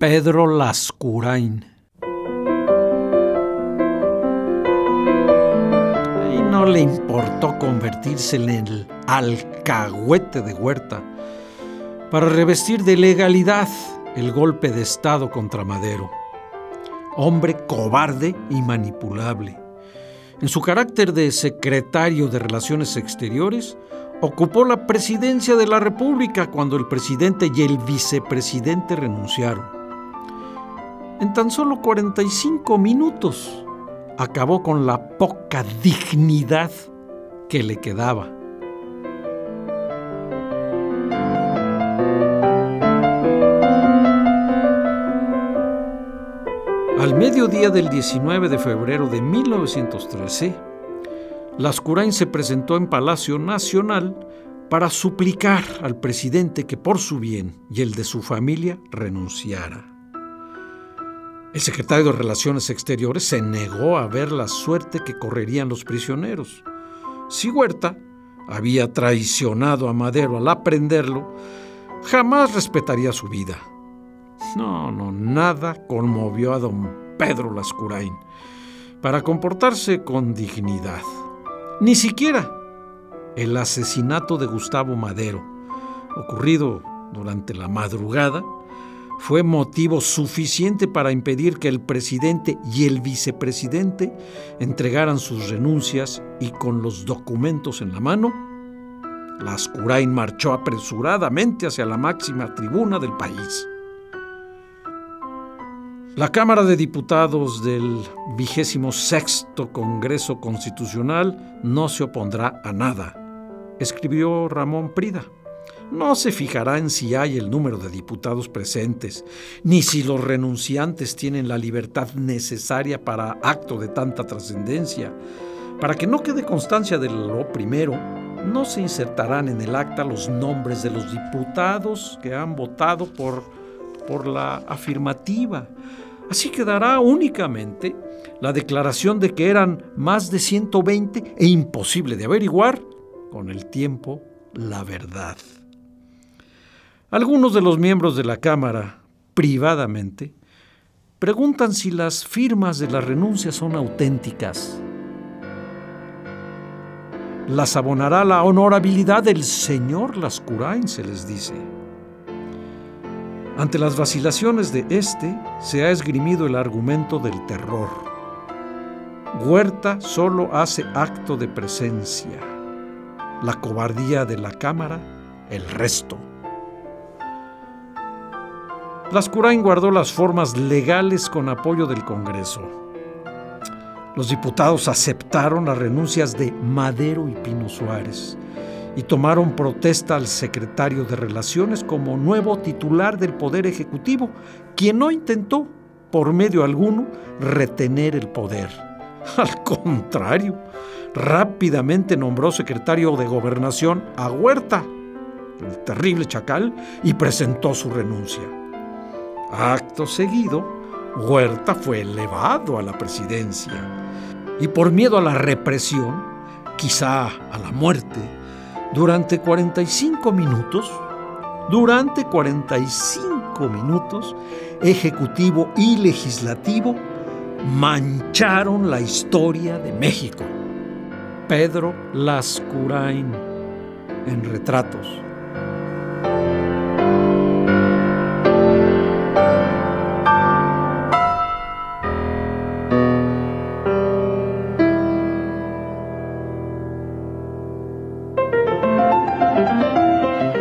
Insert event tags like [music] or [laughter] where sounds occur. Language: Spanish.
Pedro Lascurain. Y no le importó convertirse en el alcahuete de Huerta para revestir de legalidad el golpe de Estado contra Madero. Hombre cobarde y manipulable. En su carácter de secretario de Relaciones Exteriores, ocupó la presidencia de la República cuando el presidente y el vicepresidente renunciaron. En tan solo 45 minutos acabó con la poca dignidad que le quedaba. Al mediodía del 19 de febrero de 1913, Lascurain se presentó en Palacio Nacional para suplicar al presidente que por su bien y el de su familia renunciara. El secretario de Relaciones Exteriores se negó a ver la suerte que correrían los prisioneros. Si Huerta había traicionado a Madero al aprenderlo, jamás respetaría su vida. No, no, nada conmovió a don Pedro Lascurain para comportarse con dignidad. Ni siquiera el asesinato de Gustavo Madero, ocurrido durante la madrugada, fue motivo suficiente para impedir que el presidente y el vicepresidente entregaran sus renuncias y con los documentos en la mano, Lascurain marchó apresuradamente hacia la máxima tribuna del país. La Cámara de Diputados del vigésimo sexto Congreso Constitucional no se opondrá a nada, escribió Ramón Prida. No se fijará en si hay el número de diputados presentes, ni si los renunciantes tienen la libertad necesaria para acto de tanta trascendencia. Para que no quede constancia de lo primero, no se insertarán en el acta los nombres de los diputados que han votado por por la afirmativa. Así quedará únicamente la declaración de que eran más de 120 e imposible de averiguar con el tiempo la verdad. Algunos de los miembros de la Cámara, privadamente, preguntan si las firmas de la renuncia son auténticas. Las abonará la honorabilidad del señor Lascurain, se les dice. Ante las vacilaciones de este, se ha esgrimido el argumento del terror. Huerta solo hace acto de presencia. La cobardía de la Cámara, el resto. Lascurain guardó las formas legales con apoyo del Congreso. Los diputados aceptaron las renuncias de Madero y Pino Suárez y tomaron protesta al secretario de Relaciones como nuevo titular del Poder Ejecutivo, quien no intentó, por medio alguno, retener el poder. [laughs] Al contrario, rápidamente nombró secretario de Gobernación a Huerta, el terrible chacal, y presentó su renuncia. Acto seguido, Huerta fue elevado a la presidencia y por miedo a la represión, quizá a la muerte, durante 45 minutos, durante 45 minutos, Ejecutivo y Legislativo mancharon la historia de México. Pedro Lascurain en retratos.